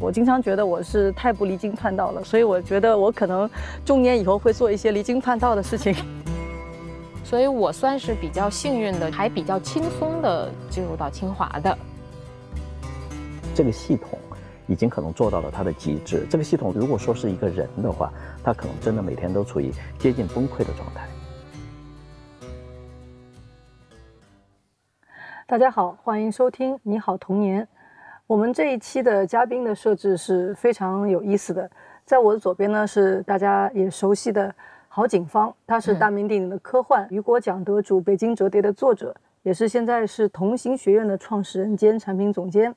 我经常觉得我是太不离经叛道了，所以我觉得我可能中年以后会做一些离经叛道的事情。所以我算是比较幸运的，还比较轻松的进入到清华的。这个系统已经可能做到了它的极致。这个系统如果说是一个人的话，他可能真的每天都处于接近崩溃的状态。大家好，欢迎收听《你好童年》。我们这一期的嘉宾的设置是非常有意思的。在我的左边呢，是大家也熟悉的郝景芳，他是大名鼎鼎的科幻雨果奖得主、北京折叠的作者，也是现在是同行学院的创始人兼产品总监，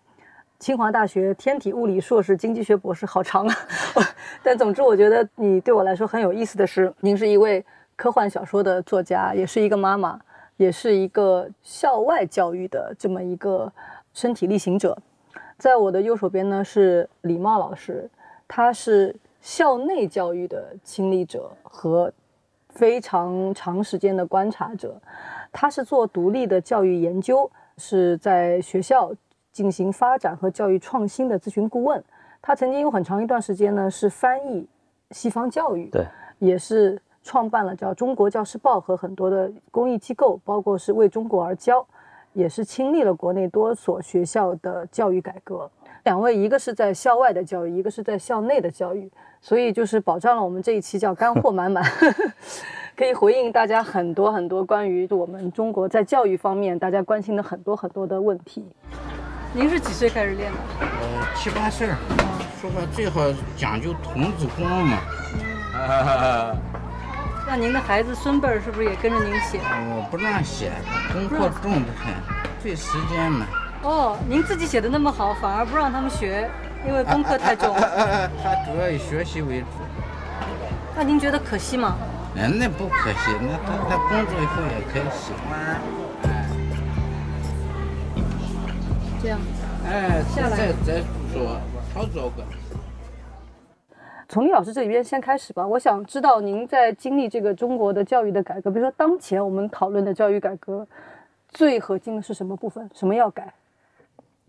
清华大学天体物理硕士、经济学博士，好长啊！但总之，我觉得你对我来说很有意思的是，您是一位科幻小说的作家，也是一个妈妈，也是一个校外教育的这么一个身体力行者。在我的右手边呢是李茂老师，他是校内教育的亲历者和非常长时间的观察者，他是做独立的教育研究，是在学校进行发展和教育创新的咨询顾问。他曾经有很长一段时间呢是翻译西方教育，对，也是创办了叫《中国教师报》和很多的公益机构，包括是为中国而教。也是亲历了国内多所学校的教育改革，两位一个是在校外的教育，一个是在校内的教育，所以就是保障了我们这一期叫干货满满，可以回应大家很多很多关于我们中国在教育方面大家关心的很多很多的问题。您是几岁开始练的？呃，七八岁。说话最好讲究童子功嘛。嗯。那您的孩子孙辈儿是不是也跟着您写？我不让写，功课重得很，费时间嘛。哦，您自己写的那么好，反而不让他们学，因为功课太重。他主要以学习为主。那您觉得可惜吗？哎，那不可惜，那他他工作以后也可以喜欢。这样。哎，再再做，好做个。从李老师这里边先开始吧。我想知道您在经历这个中国的教育的改革，比如说当前我们讨论的教育改革，最核心的是什么部分？什么要改？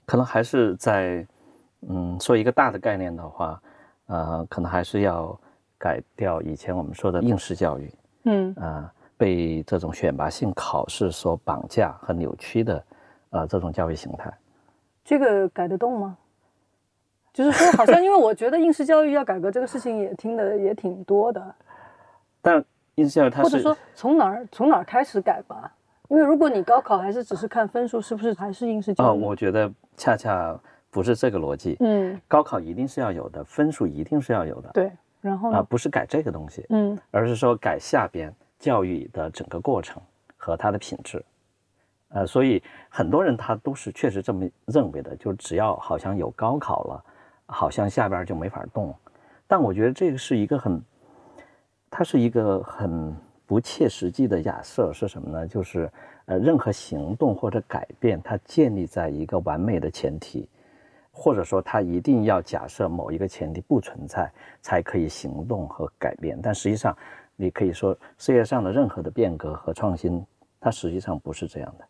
可能还是在，嗯，说一个大的概念的话，呃，可能还是要改掉以前我们说的应试教育，嗯，啊，被这种选拔性考试所绑架和扭曲的，呃，这种教育形态。这个改得动吗？就是说，好像因为我觉得应试教育要改革这个事情也听的也挺多的，但应试教育它或者说从哪儿从哪儿开始改吧？因为如果你高考还是只是看分数，是不是还是应试教育？哦，我觉得恰恰不是这个逻辑。嗯，高考一定是要有的，分数一定是要有的。对，然后啊，不是改这个东西，嗯，而是说改下边教育的整个过程和它的品质。呃，所以很多人他都是确实这么认为的，就是只要好像有高考了。好像下边就没法动，但我觉得这个是一个很，它是一个很不切实际的假设，是什么呢？就是呃，任何行动或者改变，它建立在一个完美的前提，或者说它一定要假设某一个前提不存在，才可以行动和改变。但实际上，你可以说世界上的任何的变革和创新，它实际上不是这样的。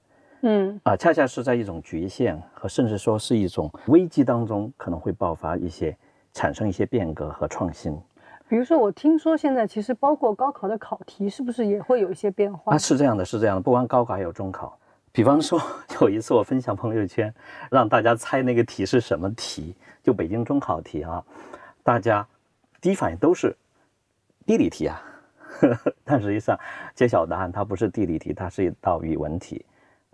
嗯啊，恰恰是在一种局限和甚至说是一种危机当中，可能会爆发一些产生一些变革和创新。比如说，我听说现在其实包括高考的考题，是不是也会有一些变化？啊，是这样的，是这样的，不光高考，还有中考。比方说，有一次我分享朋友圈，让大家猜那个题是什么题，就北京中考题啊，大家第一反应都是地理题啊，但实际上揭晓答案，它不是地理题，它是一道语文题。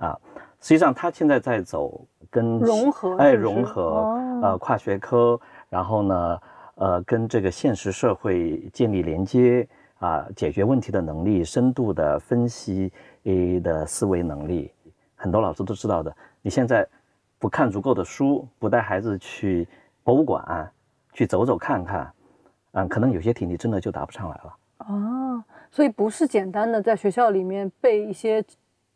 啊，实际上他现在在走跟融合，哎，融合，呃，跨学科，然后呢，呃，跟这个现实社会建立连接，啊，解决问题的能力，深度的分析的思维能力，很多老师都知道的。你现在不看足够的书，不带孩子去博物馆去走走看看，嗯，可能有些题你真的就答不上来了。哦，所以不是简单的在学校里面背一些。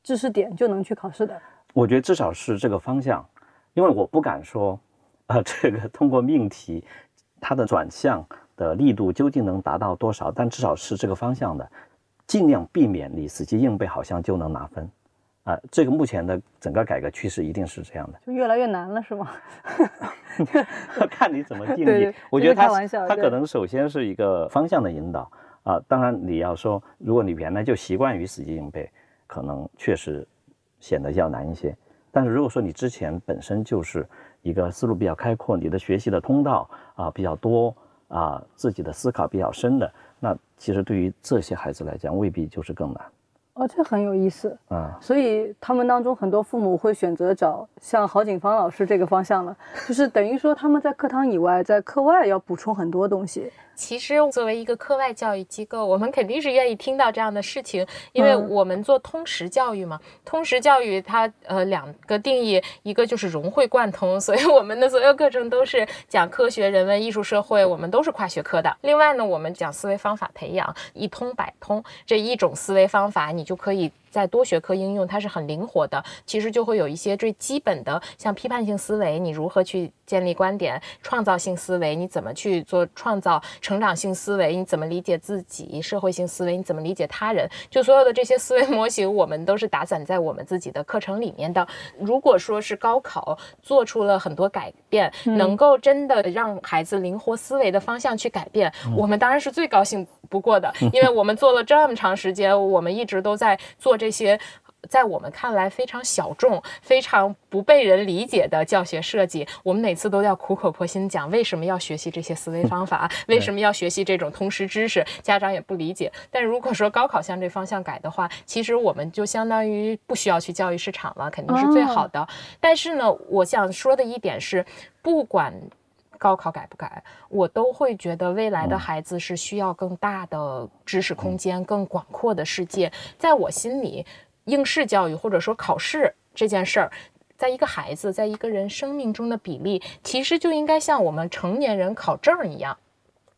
知识点就能去考试的，我觉得至少是这个方向，因为我不敢说，啊，这个通过命题，它的转向的力度究竟能达到多少，但至少是这个方向的，尽量避免你死记硬背，好像就能拿分，啊，这个目前的整个改革趋势一定是这样的，就越来越难了，是吗？看你怎么定义。我觉得他他可能首先是一个方向的引导啊。当然你要说，如果你原来就习惯于死记硬背，可能确实显得要难一些。但是如果说你之前本身就是一个思路比较开阔，你的学习的通道啊比较多啊，自己的思考比较深的，那其实对于这些孩子来讲，未必就是更难。哦，这很有意思啊！所以他们当中很多父母会选择找像郝景芳老师这个方向了，就是等于说他们在课堂以外，在课外要补充很多东西。其实作为一个课外教育机构，我们肯定是愿意听到这样的事情，因为我们做通识教育嘛。通识教育它呃两个定义，一个就是融会贯通，所以我们的所有课程都是讲科学、人文、艺术、社会，我们都是跨学科的。另外呢，我们讲思维方法培养，一通百通，这一种思维方法你就可以。在多学科应用，它是很灵活的。其实就会有一些最基本的，像批判性思维，你如何去建立观点；创造性思维，你怎么去做创造；成长性思维，你怎么理解自己；社会性思维，你怎么理解他人。就所有的这些思维模型，我们都是打散在我们自己的课程里面的。如果说是高考做出了很多改变，能够真的让孩子灵活思维的方向去改变，我们当然是最高兴。不过的，因为我们做了这么长时间，我们一直都在做这些，在我们看来非常小众、非常不被人理解的教学设计。我们每次都要苦口婆心讲为什么要学习这些思维方法，为什么要学习这种通识知识，家长也不理解。但如果说高考向这方向改的话，其实我们就相当于不需要去教育市场了，肯定是最好的。但是呢，我想说的一点是，不管。高考改不改，我都会觉得未来的孩子是需要更大的知识空间、更广阔的世界。在我心里，应试教育或者说考试这件事儿，在一个孩子在一个人生命中的比例，其实就应该像我们成年人考证一样。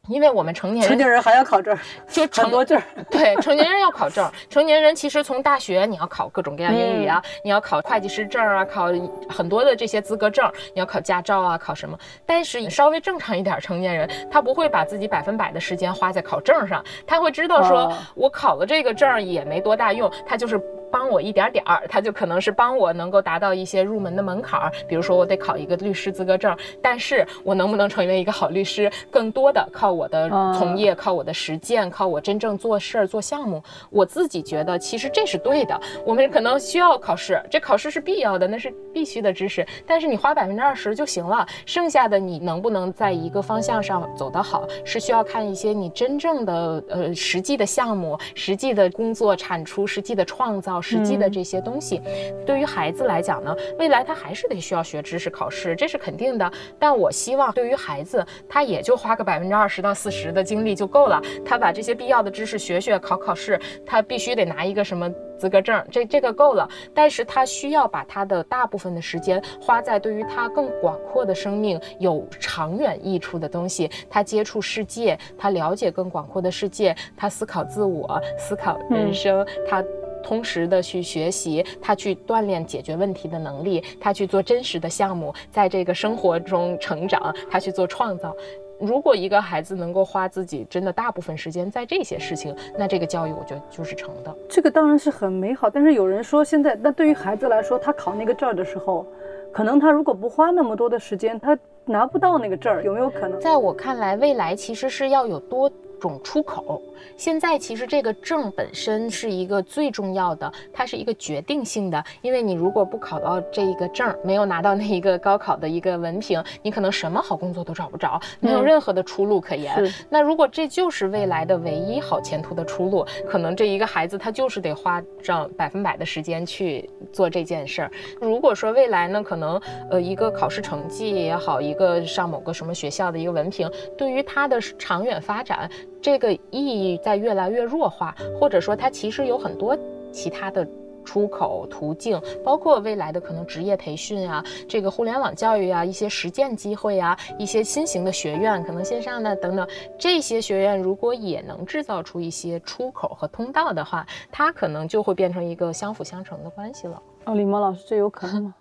因为我们成年人，成年人还要考证，就很多证。对，成年人要考证。成年人其实从大学你要考各种各样英语啊，你要考会计师证啊，考很多的这些资格证，你要考驾照啊，考什么？但是稍微正常一点成年人，他不会把自己百分百的时间花在考证上，他会知道说，我考了这个证也没多大用，他就是。帮我一点点儿，他就可能是帮我能够达到一些入门的门槛儿，比如说我得考一个律师资格证，但是我能不能成为一个好律师，更多的靠我的 从业，靠我的实践，靠我真正做事儿做项目。我自己觉得其实这是对的。我们可能需要考试，这考试是必要的，那是必须的知识。但是你花百分之二十就行了，剩下的你能不能在一个方向上走得好，是需要看一些你真正的呃实际的项目、实际的工作产出、实际的创造。实际的这些东西，对于孩子来讲呢，未来他还是得需要学知识、考试，这是肯定的。但我希望，对于孩子，他也就花个百分之二十到四十的精力就够了。他把这些必要的知识学学，考考试，他必须得拿一个什么资格证，这这个够了。但是他需要把他的大部分的时间花在对于他更广阔的生命有长远益处的东西。他接触世界，他了解更广阔的世界，他思考自我，思考人生，他。同时的去学习，他去锻炼解决问题的能力，他去做真实的项目，在这个生活中成长，他去做创造。如果一个孩子能够花自己真的大部分时间在这些事情，那这个教育我觉得就是成的。这个当然是很美好，但是有人说现在，那对于孩子来说，他考那个证的时候，可能他如果不花那么多的时间，他拿不到那个证儿，有没有可能？在我看来，未来其实是要有多。种出口，现在其实这个证本身是一个最重要的，它是一个决定性的，因为你如果不考到这一个证，没有拿到那一个高考的一个文凭，你可能什么好工作都找不着，没有任何的出路可言。那如果这就是未来的唯一好前途的出路，可能这一个孩子他就是得花上百分百的时间去做这件事儿。如果说未来呢，可能呃一个考试成绩也好，一个上某个什么学校的一个文凭，对于他的长远发展。这个意义在越来越弱化，或者说它其实有很多其他的出口途径，包括未来的可能职业培训啊，这个互联网教育啊，一些实践机会啊，一些新型的学院，可能线上的等等，这些学院如果也能制造出一些出口和通道的话，它可能就会变成一个相辅相成的关系了。哦，李萌老师，这有可能吗？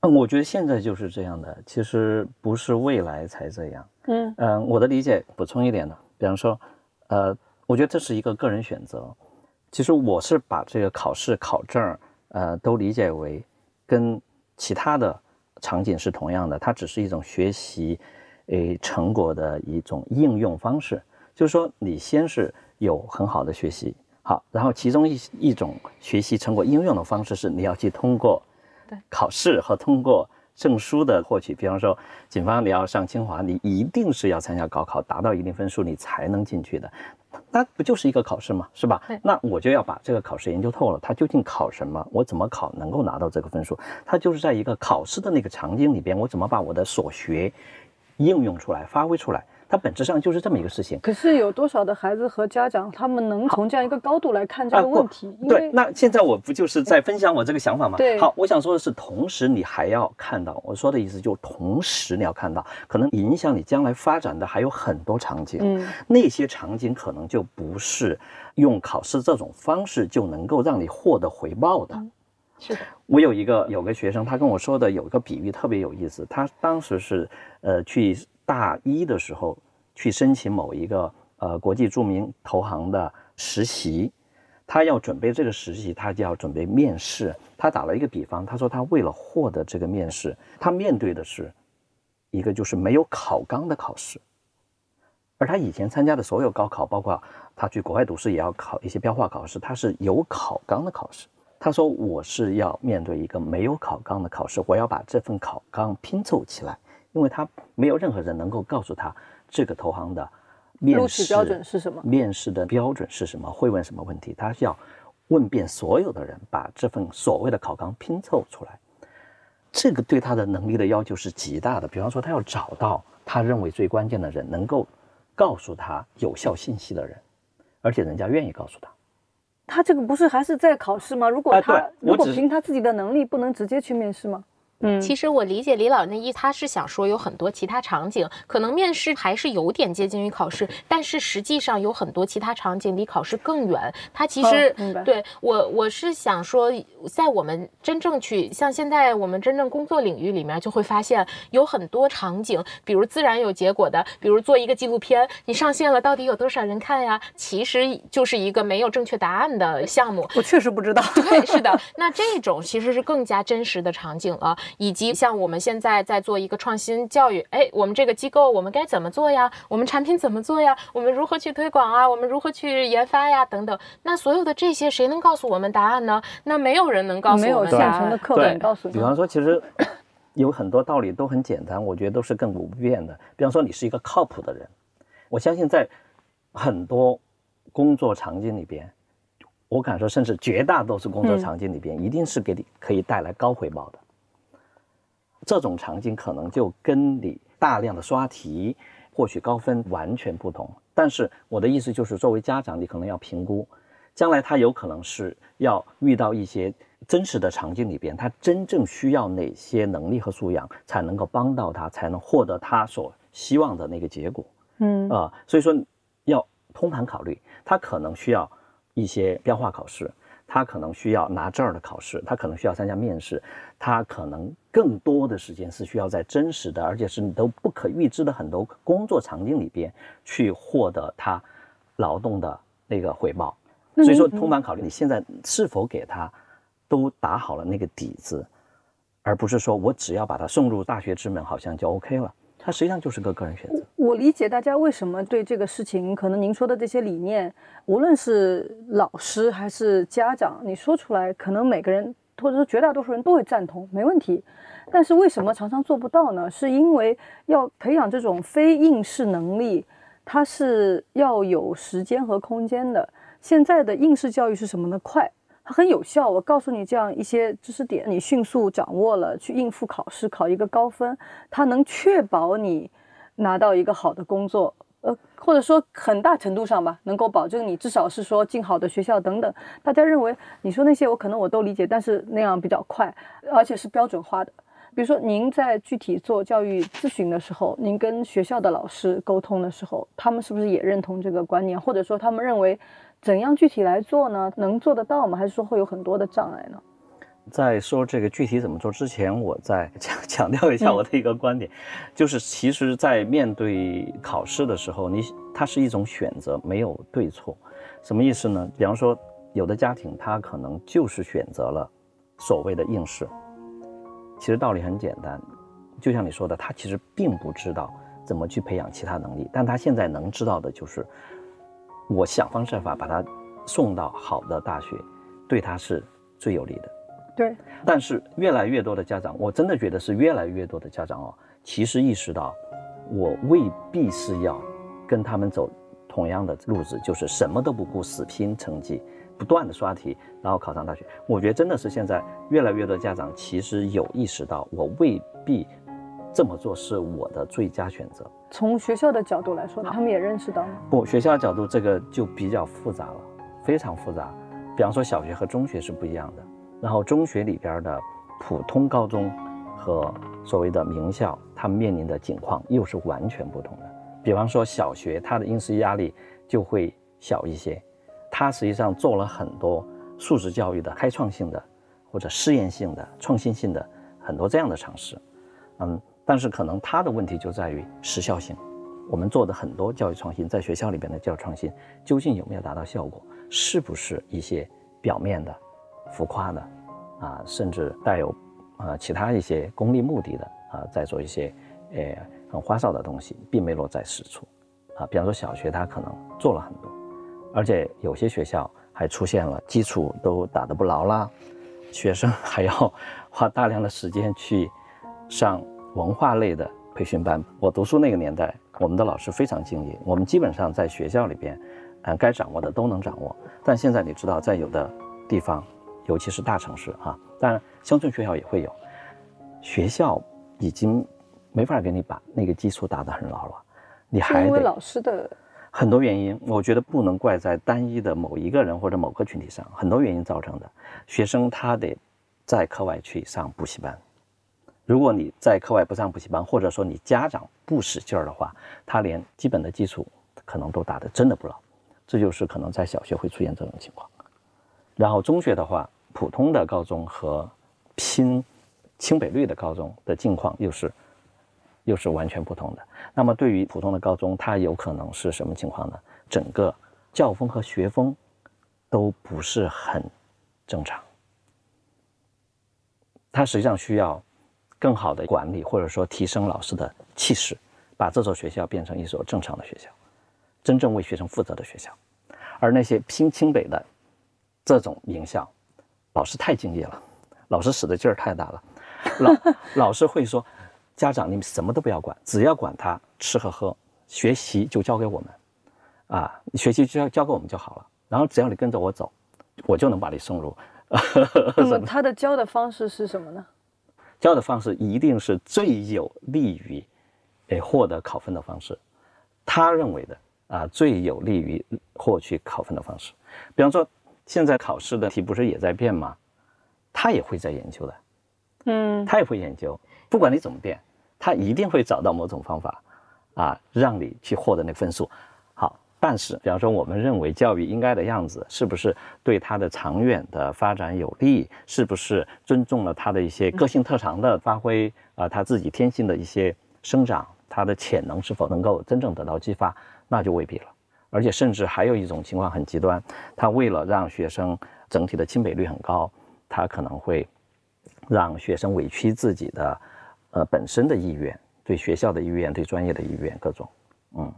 嗯，我觉得现在就是这样的，其实不是未来才这样。嗯嗯，我的理解补充一点呢。比方说，呃，我觉得这是一个个人选择。其实我是把这个考试考证呃，都理解为跟其他的场景是同样的，它只是一种学习，诶成果的一种应用方式。就是说，你先是有很好的学习，好，然后其中一一种学习成果应用的方式是你要去通过考试和通过证书的获取。比方说，警方你要上清华，你一定是要参加高考，达到一定分数你才能进去的。那不就是一个考试吗？是吧？那我就要把这个考试研究透了，它究竟考什么？我怎么考能够拿到这个分数？它就是在一个考试的那个场景里边，我怎么把我的所学应用出来、发挥出来？它本质上就是这么一个事情。可是有多少的孩子和家长，他们能从这样一个高度来看这个问题？对，那现在我不就是在分享我这个想法吗？对。好，我想说的是，同时你还要看到，我说的意思就同时你要看到，可能影响你将来发展的还有很多场景。嗯。那些场景可能就不是用考试这种方式就能够让你获得回报的。是的。我有一个有个学生，他跟我说的有一个比喻特别有意思，他当时是呃去。大一的时候去申请某一个呃国际著名投行的实习，他要准备这个实习，他就要准备面试。他打了一个比方，他说他为了获得这个面试，他面对的是一个就是没有考纲的考试，而他以前参加的所有高考，包括他去国外读书也要考一些标化考试，他是有考纲的考试。他说我是要面对一个没有考纲的考试，我要把这份考纲拼凑起来。因为他没有任何人能够告诉他这个投行的面试标准是什么，面试的标准是什么，会问什么问题，他需要问遍所有的人，把这份所谓的考纲拼凑出来。这个对他的能力的要求是极大的。比方说，他要找到他认为最关键的人，能够告诉他有效信息的人，而且人家愿意告诉他。他这个不是还是在考试吗？如果他如果凭他自己的能力，不能直接去面试吗？嗯，其实我理解李老那意，他是想说有很多其他场景，可能面试还是有点接近于考试，但是实际上有很多其他场景离考试更远。他其实对我，我是想说，在我们真正去像现在我们真正工作领域里面，就会发现有很多场景，比如自然有结果的，比如做一个纪录片，你上线了，到底有多少人看呀？其实就是一个没有正确答案的项目。我确实不知道。对，是的，那这种其实是更加真实的场景了。以及像我们现在在做一个创新教育，哎，我们这个机构我们该怎么做呀？我们产品怎么做呀？我们如何去推广啊？我们如何去研发呀？等等。那所有的这些，谁能告诉我们答案呢？那没有人能告诉我们。没有现成的课本告诉你。比方说，其实有很多道理都很简单，我觉得都是亘古不变的。比方说，你是一个靠谱的人，我相信在很多工作场景里边，我敢说，甚至绝大多数工作场景里边，一定是给你可以带来高回报的。这种场景可能就跟你大量的刷题获取高分完全不同。但是我的意思就是，作为家长，你可能要评估，将来他有可能是要遇到一些真实的场景里边，他真正需要哪些能力和素养，才能够帮到他，才能获得他所希望的那个结果。嗯啊，所以说要通盘考虑，他可能需要一些标化考试。他可能需要拿证儿的考试，他可能需要参加面试，他可能更多的时间是需要在真实的，而且是你都不可预知的很多工作场景里边去获得他劳动的那个回报。所以说，通盘考虑你现在是否给他都打好了那个底子，而不是说我只要把他送入大学之门，好像就 OK 了。它实际上就是个个人选择。我理解大家为什么对这个事情，可能您说的这些理念，无论是老师还是家长，你说出来，可能每个人或者说绝大多数人都会赞同，没问题。但是为什么常常做不到呢？是因为要培养这种非应试能力，它是要有时间和空间的。现在的应试教育是什么呢？快。它很有效，我告诉你这样一些知识点，你迅速掌握了，去应付考试，考一个高分，它能确保你拿到一个好的工作，呃，或者说很大程度上吧，能够保证你至少是说进好的学校等等。大家认为你说那些我可能我都理解，但是那样比较快，而且是标准化的。比如说您在具体做教育咨询的时候，您跟学校的老师沟通的时候，他们是不是也认同这个观念，或者说他们认为？怎样具体来做呢？能做得到吗？还是说会有很多的障碍呢？在说这个具体怎么做之前，我再强 强调一下我的一个观点，就是其实，在面对考试的时候，你它是一种选择，没有对错。什么意思呢？比方说，有的家庭他可能就是选择了所谓的应试。其实道理很简单，就像你说的，他其实并不知道怎么去培养其他能力，但他现在能知道的就是，我想方设法把他送到好的大学，对他是最有利的。对。但是越来越多的家长，我真的觉得是越来越多的家长哦，其实意识到，我未必是要跟他们走同样的路子，就是什么都不顾，死拼成绩。不断的刷题，然后考上大学。我觉得真的是现在越来越多家长其实有意识到，我未必这么做是我的最佳选择。从学校的角度来说，他们也认识到吗？不，学校角度这个就比较复杂了，非常复杂。比方说小学和中学是不一样的，然后中学里边的普通高中和所谓的名校，他们面临的境况又是完全不同的。比方说小学，它的应试压力就会小一些。他实际上做了很多素质教育的开创性的或者试验性的创新性的很多这样的尝试，嗯，但是可能他的问题就在于时效性。我们做的很多教育创新，在学校里边的教育创新，究竟有没有达到效果？是不是一些表面的、浮夸的，啊，甚至带有啊其他一些功利目的的啊，在做一些呃很花哨的东西，并没落在实处，啊，比方说小学，他可能做了很多。而且有些学校还出现了基础都打得不牢啦，学生还要花大量的时间去上文化类的培训班。我读书那个年代，我们的老师非常敬业，我们基本上在学校里边，嗯，该掌握的都能掌握。但现在你知道，在有的地方，尤其是大城市哈，当然乡村学校也会有，学校已经没法给你把那个基础打得很牢了，你还得老师的。很多原因，我觉得不能怪在单一的某一个人或者某个群体上。很多原因造成的，学生他得在课外去上补习班。如果你在课外不上补习班，或者说你家长不使劲儿的话，他连基本的基础可能都打得真的不牢。这就是可能在小学会出现这种情况。然后中学的话，普通的高中和拼清北绿的高中的境况又是。又是完全不同的。那么，对于普通的高中，它有可能是什么情况呢？整个教风和学风都不是很正常。它实际上需要更好的管理，或者说提升老师的气势，把这所学校变成一所正常的学校，真正为学生负责的学校。而那些拼清北的这种名校，老师太敬业了，老师使的劲儿太大了，老老师会说。家长，你们什么都不要管，只要管他吃和喝，学习就交给我们，啊，学习就要交给我们就好了。然后只要你跟着我走，我就能把你送入。那么他的教的方式是什么呢？教的方式一定是最有利于，诶获得考分的方式。他认为的啊，最有利于获取考分的方式。比方说，现在考试的题不是也在变吗？他也会在研究的，嗯，他也会研究，不管你怎么变。他一定会找到某种方法，啊，让你去获得那分数。好，但是，比方说，我们认为教育应该的样子，是不是对他的长远的发展有利？是不是尊重了他的一些个性特长的发挥？啊，他自己天性的一些生长，他的潜能是否能够真正得到激发？那就未必了。而且，甚至还有一种情况很极端，他为了让学生整体的清北率很高，他可能会让学生委屈自己的。呃，本身的意愿，对学校的意愿，对专业的意愿，各种，嗯，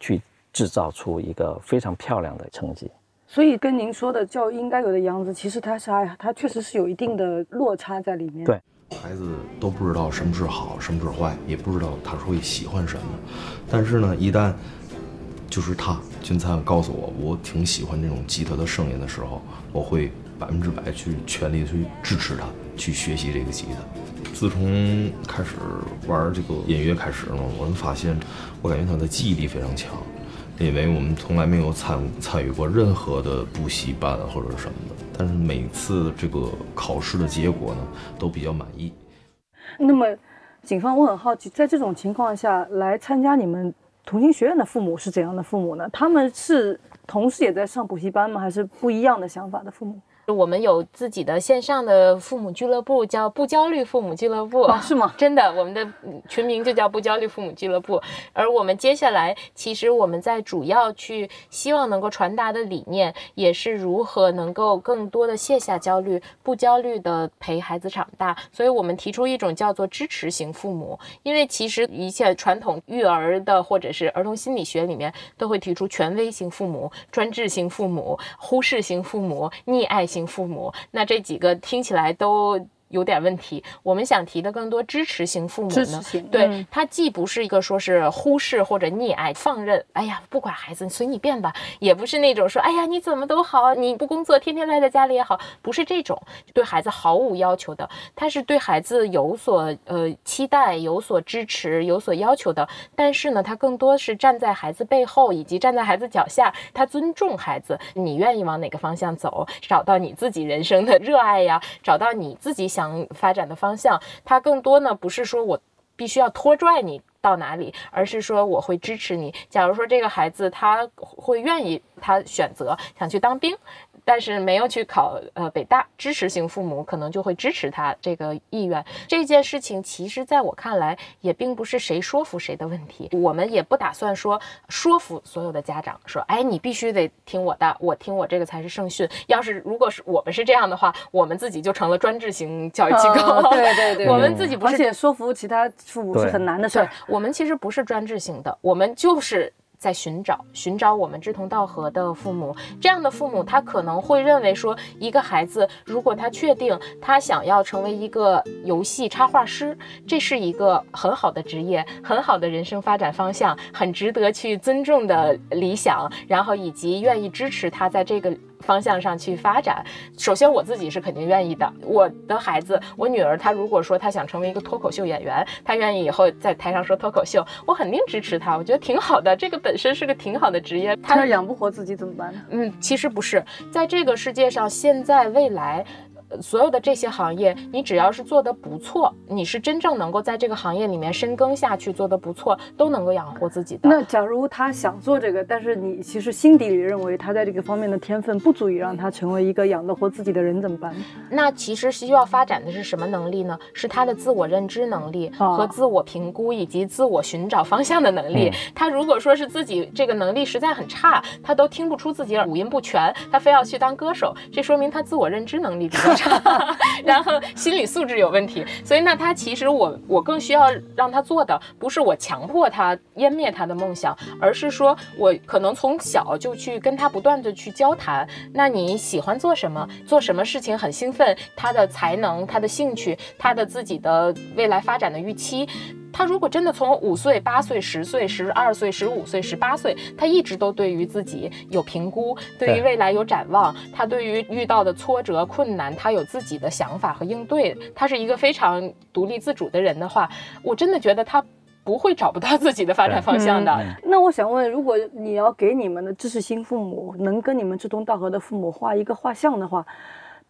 去制造出一个非常漂亮的成绩。所以跟您说的叫应该有的样子，其实它是它确实是有一定的落差在里面。对，孩子都不知道什么是好，什么是坏，也不知道他会喜欢什么。但是呢，一旦就是他君灿告诉我，我挺喜欢这种吉他的声音的时候，我会百分之百去全力去支持他去学习这个吉他。自从开始玩这个音乐开始呢，我们发现，我感觉他的记忆力非常强，因为我们从来没有参参与过任何的补习班或者什么的，但是每次这个考试的结果呢，都比较满意。那么，警方，我很好奇，在这种情况下来参加你们同心学院的父母是怎样的父母呢？他们是同时也在上补习班吗？还是不一样的想法的父母？我们有自己的线上的父母俱乐部，叫不焦虑父母俱乐部，是吗？真的，我们的群名就叫不焦虑父母俱乐部。而我们接下来，其实我们在主要去希望能够传达的理念，也是如何能够更多的卸下焦虑，不焦虑的陪孩子长大。所以我们提出一种叫做支持型父母，因为其实一切传统育儿的或者是儿童心理学里面都会提出权威型父母、专制型父母、忽视型父母、溺爱型父母。那这几个听起来都。有点问题，我们想提的更多支持型父母呢？对，他既不是一个说是忽视或者溺爱、放任，哎呀，不管孩子随你便吧，也不是那种说，哎呀，你怎么都好，你不工作，天天赖在家里也好，不是这种对孩子毫无要求的，他是对孩子有所呃期待、有所支持、有所要求的。但是呢，他更多是站在孩子背后，以及站在孩子脚下，他尊重孩子，你愿意往哪个方向走，找到你自己人生的热爱呀，找到你自己想。想发展的方向，它更多呢不是说我必须要拖拽你到哪里，而是说我会支持你。假如说这个孩子他会愿意，他选择想去当兵。但是没有去考呃北大，支持型父母可能就会支持他这个意愿。这件事情其实在我看来也并不是谁说服谁的问题，我们也不打算说说服所有的家长说，哎，你必须得听我的，我听我这个才是圣训。要是如果是我们是这样的话，我们自己就成了专制型教育机构。对对对，我们自己不是，而且说服其他父母是很难的事儿。我们其实不是专制型的，我们就是。在寻找寻找我们志同道合的父母，这样的父母他可能会认为说，一个孩子如果他确定他想要成为一个游戏插画师，这是一个很好的职业，很好的人生发展方向，很值得去尊重的理想，然后以及愿意支持他在这个。方向上去发展，首先我自己是肯定愿意的。我的孩子，我女儿，她如果说她想成为一个脱口秀演员，她愿意以后在台上说脱口秀，我肯定支持她。我觉得挺好的，这个本身是个挺好的职业。她要养不活自己怎么办呢？嗯，其实不是，在这个世界上，现在未来。所有的这些行业，你只要是做得不错，你是真正能够在这个行业里面深耕下去，做得不错，都能够养活自己的。那假如他想做这个，但是你其实心底里认为他在这个方面的天分不足以让他成为一个养得活自己的人，怎么办？那其实需要发展的是什么能力呢？是他的自我认知能力和自我评估以及自我寻找方向的能力。他如果说是自己这个能力实在很差，他都听不出自己五音不全，他非要去当歌手，这说明他自我认知能力比较差。然后心理素质有问题，所以那他其实我我更需要让他做的不是我强迫他湮灭他的梦想，而是说我可能从小就去跟他不断的去交谈。那你喜欢做什么？做什么事情很兴奋？他的才能、他的兴趣、他的自己的未来发展的预期。他如果真的从五岁、八岁、十岁、十二岁、十五岁、十八岁，他一直都对于自己有评估，对于未来有展望，他对于遇到的挫折、困难，他有自己的想法和应对，他是一个非常独立自主的人的话，我真的觉得他不会找不到自己的发展方向的。那我想问，如果你要给你们的知识型父母，能跟你们志同道合的父母画一个画像的话？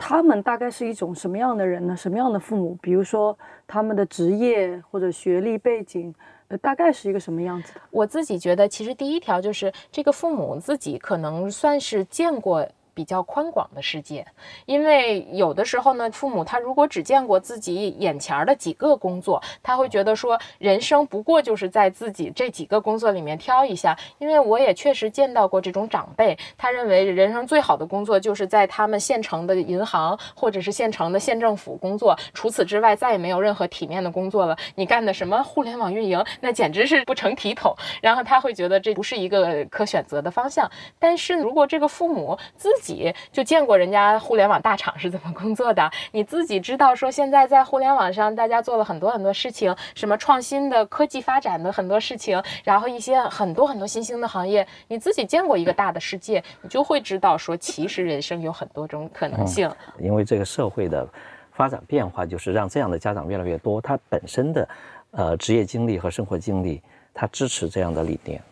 他们大概是一种什么样的人呢？什么样的父母？比如说他们的职业或者学历背景，呃，大概是一个什么样子的？我自己觉得，其实第一条就是这个父母自己可能算是见过。比较宽广的世界，因为有的时候呢，父母他如果只见过自己眼前的几个工作，他会觉得说人生不过就是在自己这几个工作里面挑一下。因为我也确实见到过这种长辈，他认为人生最好的工作就是在他们县城的银行或者是县城的县政府工作，除此之外再也没有任何体面的工作了。你干的什么互联网运营，那简直是不成体统。然后他会觉得这不是一个可选择的方向。但是如果这个父母自自己就见过人家互联网大厂是怎么工作的，你自己知道说现在在互联网上大家做了很多很多事情，什么创新的科技发展的很多事情，然后一些很多很多新兴的行业，你自己见过一个大的世界，你就会知道说其实人生有很多种可能性。因为这个社会的发展变化，就是让这样的家长越来越多，他本身的呃职业经历和生活经历，他支持这样的理念。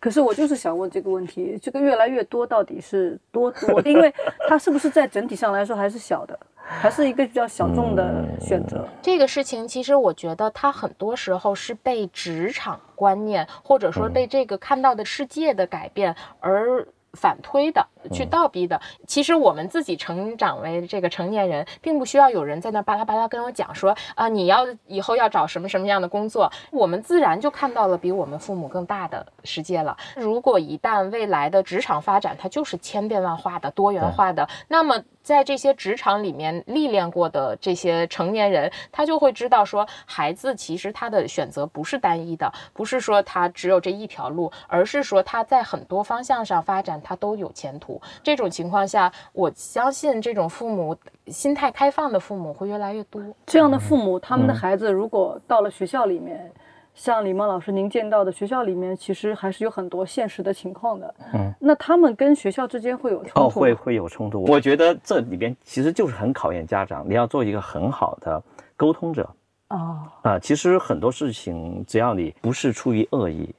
可是我就是想问这个问题：这个越来越多到底是多多？因为它是不是在整体上来说还是小的，还是一个比较小众的选择？这个事情其实我觉得它很多时候是被职场观念或者说被这个看到的世界的改变而。反推的，去倒逼的。其实我们自己成长为这个成年人，并不需要有人在那巴拉巴拉跟我讲说啊，你要以后要找什么什么样的工作，我们自然就看到了比我们父母更大的世界了。如果一旦未来的职场发展它就是千变万化的、多元化的，那么。在这些职场里面历练过的这些成年人，他就会知道说，孩子其实他的选择不是单一的，不是说他只有这一条路，而是说他在很多方向上发展，他都有前途。这种情况下，我相信这种父母心态开放的父母会越来越多。这样的父母，他们的孩子如果到了学校里面。像李梦老师，您见到的学校里面，其实还是有很多现实的情况的。嗯，那他们跟学校之间会有冲突？哦，会会有冲突。我觉得这里边其实就是很考验家长，你要做一个很好的沟通者。哦，啊，其实很多事情，只要你不是出于恶意，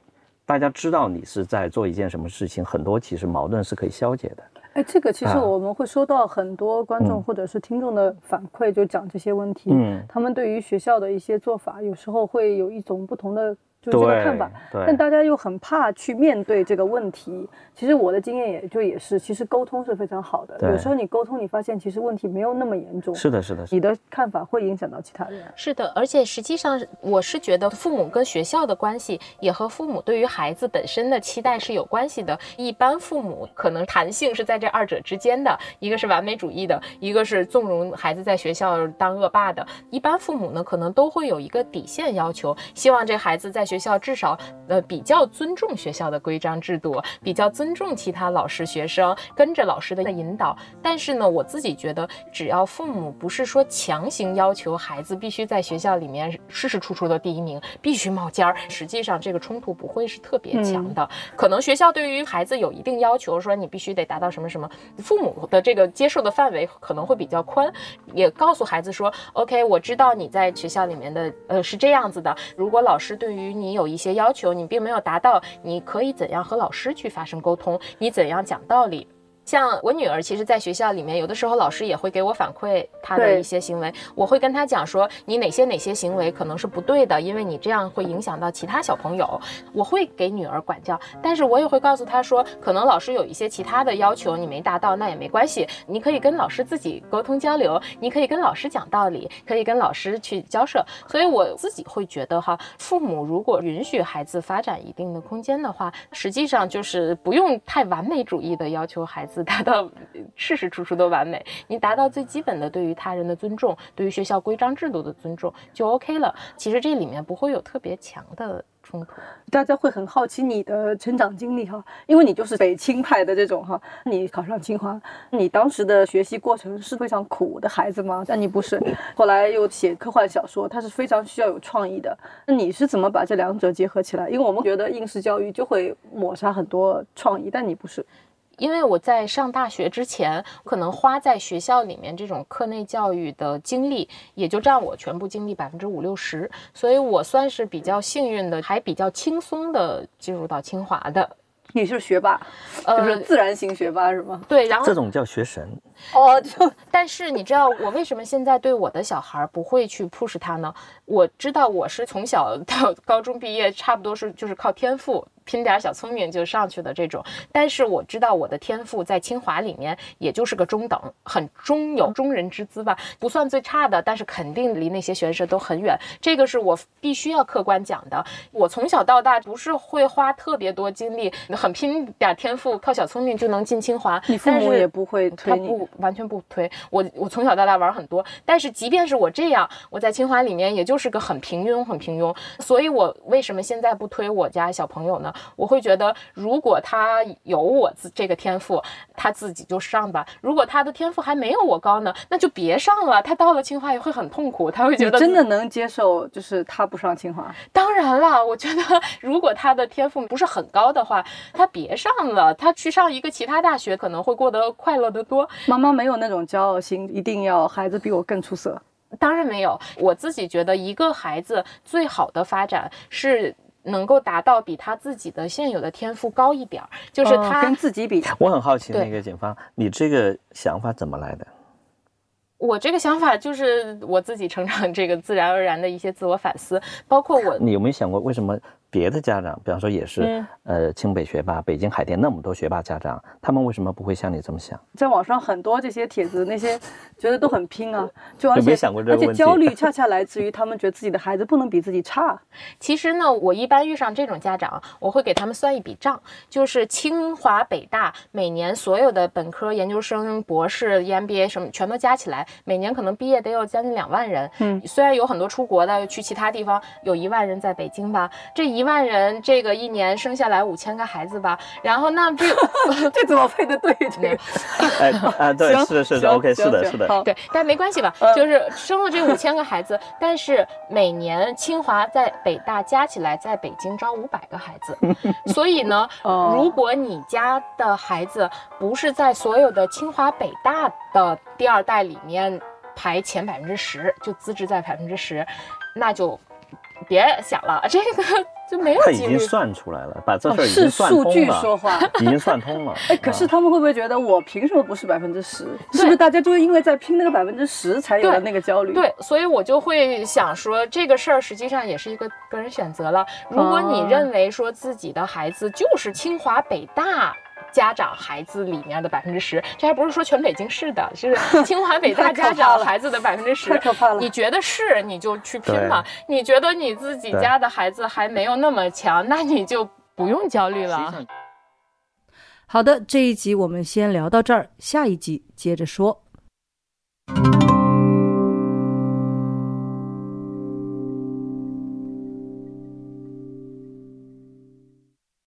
大家知道你是在做一件什么事情，很多其实矛盾是可以消解的。哎，这个其实我们会收到很多观众或者是听众的反馈，就讲这些问题。嗯，他们对于学校的一些做法，有时候会有一种不同的。就这个看法，但大家又很怕去面对这个问题。其实我的经验也就也是，其实沟通是非常好的。有时候你沟通，你发现其实问题没有那么严重。是的，是的。你的看法会影响到其他人。是的，而且实际上我是觉得父母跟学校的关系，也和父母对于孩子本身的期待是有关系的。一般父母可能弹性是在这二者之间的，一个是完美主义的，一个是纵容孩子在学校当恶霸的。一般父母呢，可能都会有一个底线要求，希望这孩子在学校至少呃比较尊重学校的规章制度，比较尊重其他老师学生，跟着老师的引导。但是呢，我自己觉得，只要父母不是说强行要求孩子必须在学校里面事事处处的第一名，必须冒尖儿，实际上这个冲突不会是特别强的。可能学校对于孩子有一定要求，说你必须得达到什么什么，父母的这个接受的范围可能会比较宽，也告诉孩子说，OK，我知道你在学校里面的呃是这样子的。如果老师对于你有一些要求你并没有达到，你可以怎样和老师去发生沟通？你怎样讲道理？像我女儿，其实，在学校里面，有的时候老师也会给我反馈她的一些行为，我会跟她讲说，你哪些哪些行为可能是不对的，因为你这样会影响到其他小朋友。我会给女儿管教，但是我也会告诉她说，可能老师有一些其他的要求你没达到，那也没关系，你可以跟老师自己沟通交流，你可以跟老师讲道理，可以跟老师去交涉。所以我自己会觉得哈，父母如果允许孩子发展一定的空间的话，实际上就是不用太完美主义的要求孩子。达到事事处处都完美，你达到最基本的对于他人的尊重，对于学校规章制度的尊重就 OK 了。其实这里面不会有特别强的冲突。大家会很好奇你的成长经历哈，因为你就是北清派的这种哈，你考上清华，你当时的学习过程是非常苦的孩子吗？但你不是，后来又写科幻小说，它是非常需要有创意的。那你是怎么把这两者结合起来？因为我们觉得应试教育就会抹杀很多创意，但你不是。因为我在上大学之前，可能花在学校里面这种课内教育的精力，也就占我全部精力百分之五六十，所以我算是比较幸运的，还比较轻松的进入到清华的。你是学霸，就是自然型学霸是吗？对，然后这种叫学神。哦，就 但是你知道我为什么现在对我的小孩不会去 push 他呢？我知道我是从小到高中毕业，差不多是就是靠天赋。拼点小聪明就上去的这种，但是我知道我的天赋在清华里面也就是个中等，很中有中人之姿吧，不算最差的，但是肯定离那些学生都很远。这个是我必须要客观讲的。我从小到大不是会花特别多精力，很拼点天赋，靠小聪明就能进清华。你父母也不会推你，不完全不推我。我从小到大玩很多，但是即便是我这样，我在清华里面也就是个很平庸，很平庸。所以我为什么现在不推我家小朋友呢？我会觉得，如果他有我自这个天赋，他自己就上吧。如果他的天赋还没有我高呢，那就别上了。他到了清华也会很痛苦，他会觉得真的能接受，就是他不上清华。当然了，我觉得 如果他的天赋不是很高的话，他别上了，他去上一个其他大学可能会过得快乐得多。妈妈没有那种骄傲心，一定要孩子比我更出色。当然没有，我自己觉得一个孩子最好的发展是。能够达到比他自己的现有的天赋高一点儿，就是他跟自己比。我很好奇，那个警方，你这个想法怎么来的？我这个想法就是我自己成长这个自然而然的一些自我反思，包括我。你有没有想过，为什么别的家长，比方说也是呃清北学霸、北京海淀那么多学霸家长，他们为什么不会像你这么想？在网上很多这些帖子，那些觉得都很拼啊，就而且而且焦虑恰恰来自于他们觉得自己的孩子不能比自己差。其实呢，我一般遇上这种家长，我会给他们算一笔账，就是清华北大每年所有的本科、研究生、博士、EMBA 什么全都加起来，每年可能毕业得有将近两万人。嗯，虽然有很多出国的，去其他地方，有一万人在北京吧，这一万人这个一年生下来五千个孩子吧，然后那这 这怎么配的对？这个哎 啊，对，是的，是的，OK，是的，是的，对，但没关系吧，就是生了这五千个孩子，但是每年清华在北大加起来在北京招五百个孩子，所以呢，如果你家的孩子不是在所有的清华北大的第二代里面排前百分之十，就资质在百分之十，那就别想了，这个就没有。他已经算出来了，把这事儿已经算通了。是数据说话，已经算通了。哎，可是他们会不会觉得我凭什么不是百分之十？是不是大家就因为在拼那个百分之十才有了那个焦虑？对，所以我就会想说，这个事儿实际上也是一个个人选择了。如果你认为说自己的孩子就是清华北大。家长孩子里面的百分之十，这还不是说全北京市的，是 清华北大家长孩子的百分之十。太可怕了！你觉得是，你就去拼嘛。你觉得你自己家的孩子还没有那么强，那你就不用焦虑了。好的，这一集我们先聊到这儿，下一集接着说。